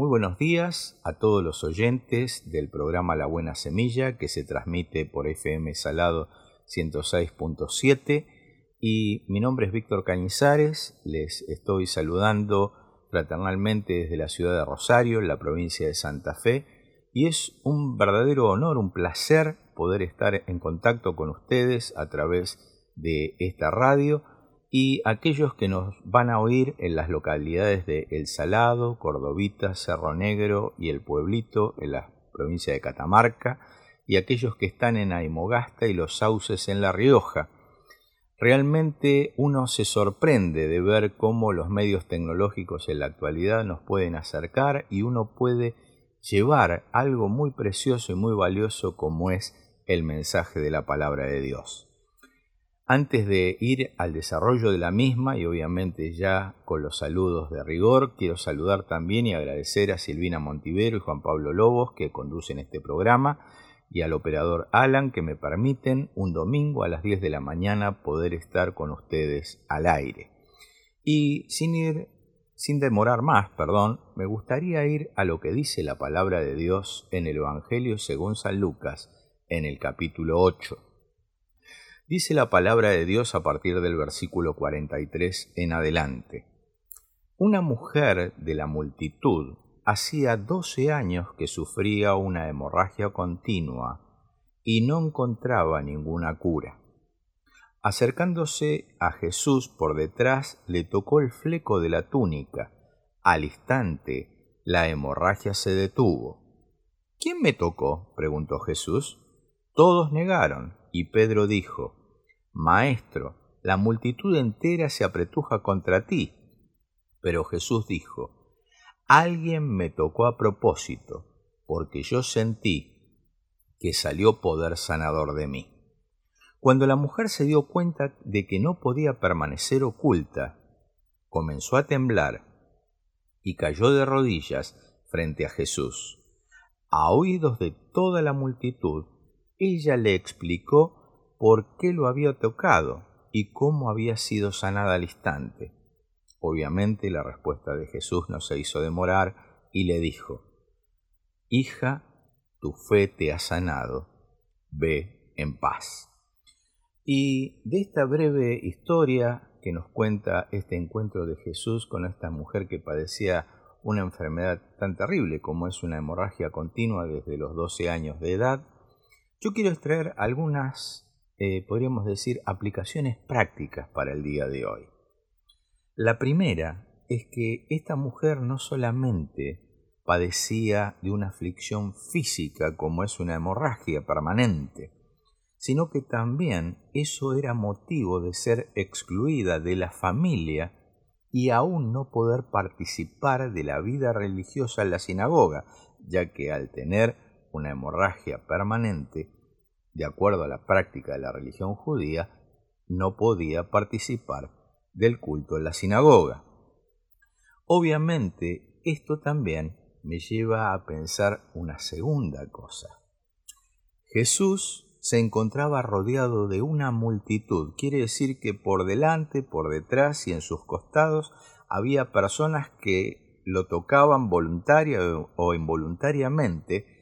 Muy buenos días a todos los oyentes del programa La Buena Semilla que se transmite por FM Salado 106.7 y mi nombre es Víctor Cañizares, les estoy saludando fraternalmente desde la ciudad de Rosario, en la provincia de Santa Fe, y es un verdadero honor, un placer poder estar en contacto con ustedes a través de esta radio y aquellos que nos van a oír en las localidades de El Salado, Cordovita, Cerro Negro y El Pueblito en la provincia de Catamarca y aquellos que están en Aimogasta y Los Sauces en La Rioja. Realmente uno se sorprende de ver cómo los medios tecnológicos en la actualidad nos pueden acercar y uno puede llevar algo muy precioso y muy valioso como es el mensaje de la palabra de Dios. Antes de ir al desarrollo de la misma y obviamente ya con los saludos de rigor, quiero saludar también y agradecer a Silvina Montivero y Juan Pablo Lobos que conducen este programa y al operador Alan que me permiten un domingo a las 10 de la mañana poder estar con ustedes al aire. Y sin ir sin demorar más, perdón, me gustaría ir a lo que dice la palabra de Dios en el Evangelio según San Lucas, en el capítulo 8. Dice la palabra de Dios a partir del versículo 43 en adelante. Una mujer de la multitud hacía doce años que sufría una hemorragia continua y no encontraba ninguna cura. Acercándose a Jesús por detrás, le tocó el fleco de la túnica. Al instante, la hemorragia se detuvo. ¿Quién me tocó? preguntó Jesús. Todos negaron, y Pedro dijo, Maestro, la multitud entera se apretuja contra ti. Pero Jesús dijo, Alguien me tocó a propósito, porque yo sentí que salió poder sanador de mí. Cuando la mujer se dio cuenta de que no podía permanecer oculta, comenzó a temblar y cayó de rodillas frente a Jesús. A oídos de toda la multitud, ella le explicó por qué lo había tocado y cómo había sido sanada al instante. Obviamente la respuesta de Jesús no se hizo demorar y le dijo, Hija, tu fe te ha sanado, ve en paz. Y de esta breve historia que nos cuenta este encuentro de Jesús con esta mujer que padecía una enfermedad tan terrible como es una hemorragia continua desde los 12 años de edad, yo quiero extraer algunas eh, podríamos decir, aplicaciones prácticas para el día de hoy. La primera es que esta mujer no solamente padecía de una aflicción física como es una hemorragia permanente, sino que también eso era motivo de ser excluida de la familia y aún no poder participar de la vida religiosa en la sinagoga, ya que al tener una hemorragia permanente de acuerdo a la práctica de la religión judía, no podía participar del culto en la sinagoga. Obviamente, esto también me lleva a pensar una segunda cosa. Jesús se encontraba rodeado de una multitud, quiere decir que por delante, por detrás y en sus costados había personas que lo tocaban voluntaria o involuntariamente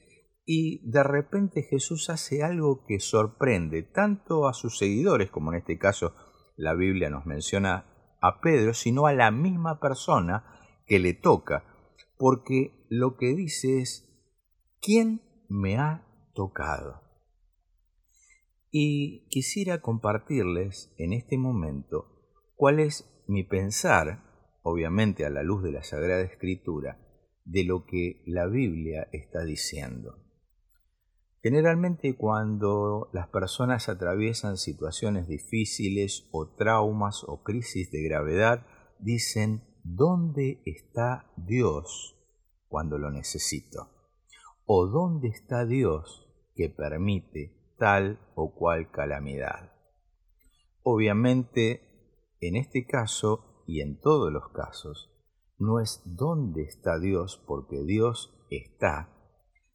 y de repente Jesús hace algo que sorprende tanto a sus seguidores, como en este caso la Biblia nos menciona a Pedro, sino a la misma persona que le toca, porque lo que dice es, ¿quién me ha tocado? Y quisiera compartirles en este momento cuál es mi pensar, obviamente a la luz de la Sagrada Escritura, de lo que la Biblia está diciendo. Generalmente cuando las personas atraviesan situaciones difíciles o traumas o crisis de gravedad, dicen, ¿dónde está Dios cuando lo necesito? ¿O dónde está Dios que permite tal o cual calamidad? Obviamente, en este caso y en todos los casos, no es dónde está Dios porque Dios está,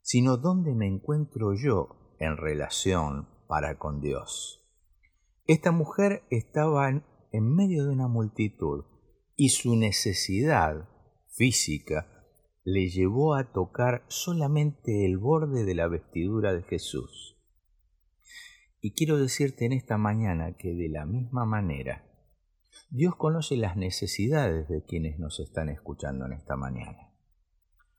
sino dónde me encuentro yo en relación para con Dios. Esta mujer estaba en, medio de una multitud y su necesidad física le llevó a tocar solamente el borde de la vestidura de Jesús. Y quiero decirte en esta mañana que de la misma manera, Dios conoce las necesidades de quienes nos están escuchando en esta mañana.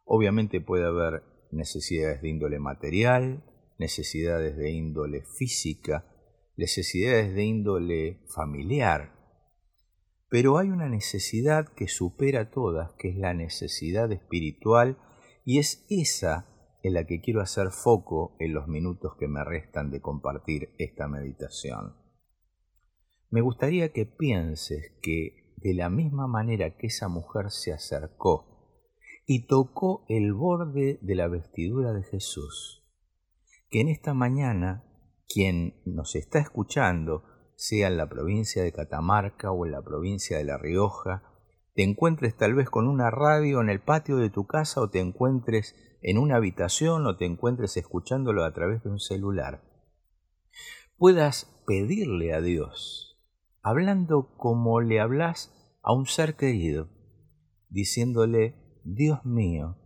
Obviamente puede haber necesidades de índole material, necesidades de índole física, necesidades de índole familiar, pero hay una necesidad que supera todas, que es la necesidad espiritual, y es esa en la que quiero hacer foco en los minutos que me restan de compartir esta meditación. Me gustaría que pienses que de la misma manera que esa mujer se acercó y tocó el borde de la vestidura de Jesús, que en esta mañana quien nos está escuchando, sea en la provincia de Catamarca o en la provincia de La Rioja, te encuentres tal vez con una radio en el patio de tu casa o te encuentres en una habitación o te encuentres escuchándolo a través de un celular, puedas pedirle a Dios, hablando como le hablas a un ser querido, diciéndole, Dios mío,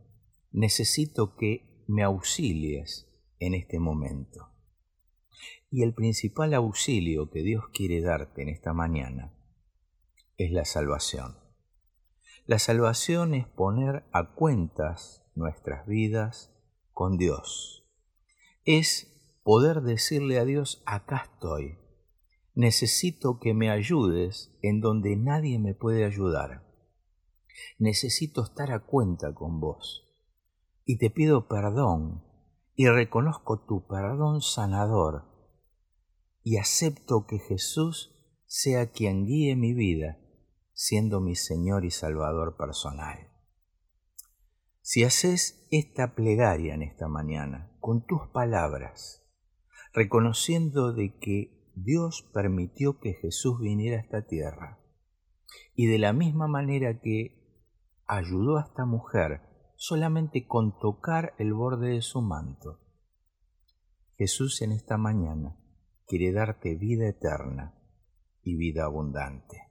necesito que me auxilies en este momento. Y el principal auxilio que Dios quiere darte en esta mañana es la salvación. La salvación es poner a cuentas nuestras vidas con Dios. Es poder decirle a Dios, acá estoy. Necesito que me ayudes en donde nadie me puede ayudar. Necesito estar a cuenta con vos. Y te pido perdón y reconozco tu perdón sanador y acepto que Jesús sea quien guíe mi vida, siendo mi Señor y Salvador personal. Si haces esta plegaria en esta mañana, con tus palabras, reconociendo de que Dios permitió que Jesús viniera a esta tierra, y de la misma manera que ayudó a esta mujer solamente con tocar el borde de su manto, Jesús en esta mañana quiere darte vida eterna y vida abundante.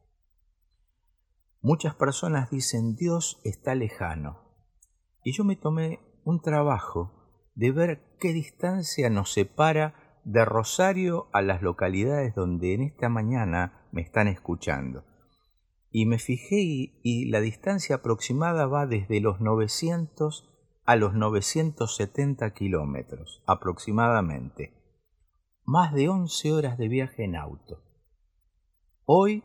Muchas personas dicen Dios está lejano y yo me tomé un trabajo de ver qué distancia nos separa de Rosario a las localidades donde en esta mañana me están escuchando. Y me fijé y, la distancia aproximada va desde los 900 a los 970 kilómetros aproximadamente más de 11 horas de viaje en auto. Hoy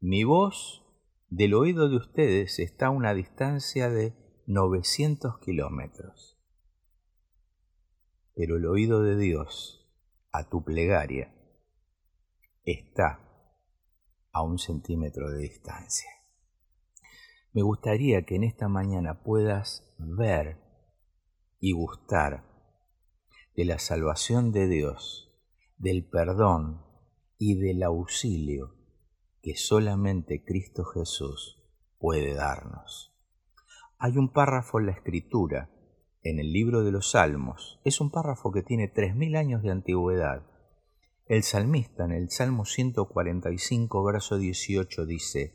mi voz del oído de ustedes está a una distancia de 900 kilómetros. Pero el oído de Dios a tu plegaria está a un centímetro de distancia. Me gustaría que en esta mañana puedas ver y gustar de la salvación de Dios del perdón y del auxilio que solamente Cristo Jesús puede darnos. Hay un párrafo en la escritura, en el libro de los Salmos, es un párrafo que tiene tres mil años de antigüedad. El salmista en el Salmo 145, verso 18 dice,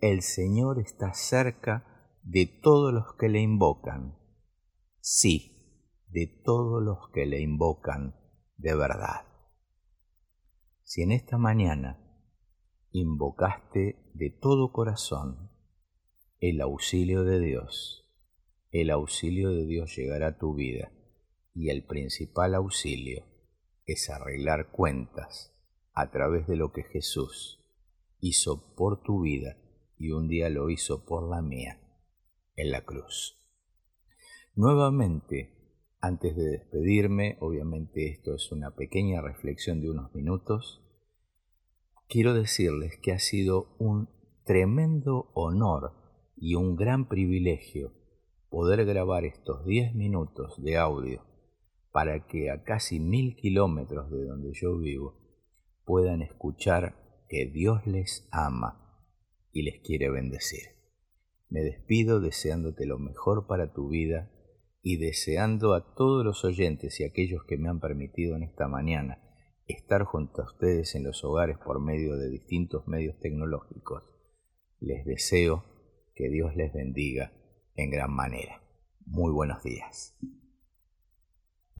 El Señor está cerca de todos los que le invocan. Sí, de todos los que le invocan de verdad. Si en esta mañana invocaste de todo corazón el auxilio de Dios, el auxilio de Dios llegará a tu vida y el principal auxilio es arreglar cuentas a través de lo que Jesús hizo por tu vida y un día lo hizo por la mía en la cruz. Nuevamente, antes de despedirme, obviamente esto es una pequeña reflexión de unos minutos, quiero decirles que ha sido un tremendo honor y un gran privilegio poder grabar estos 10 minutos de audio para que a casi mil kilómetros de donde yo vivo puedan escuchar que Dios les ama y les quiere bendecir. Me despido deseándote lo mejor para tu vida y deseando a todos los oyentes y aquellos que me han permitido en esta mañana estar junto a ustedes en los hogares por medio de distintos medios tecnológicos. Les deseo que Dios les bendiga en gran manera. Muy buenos días.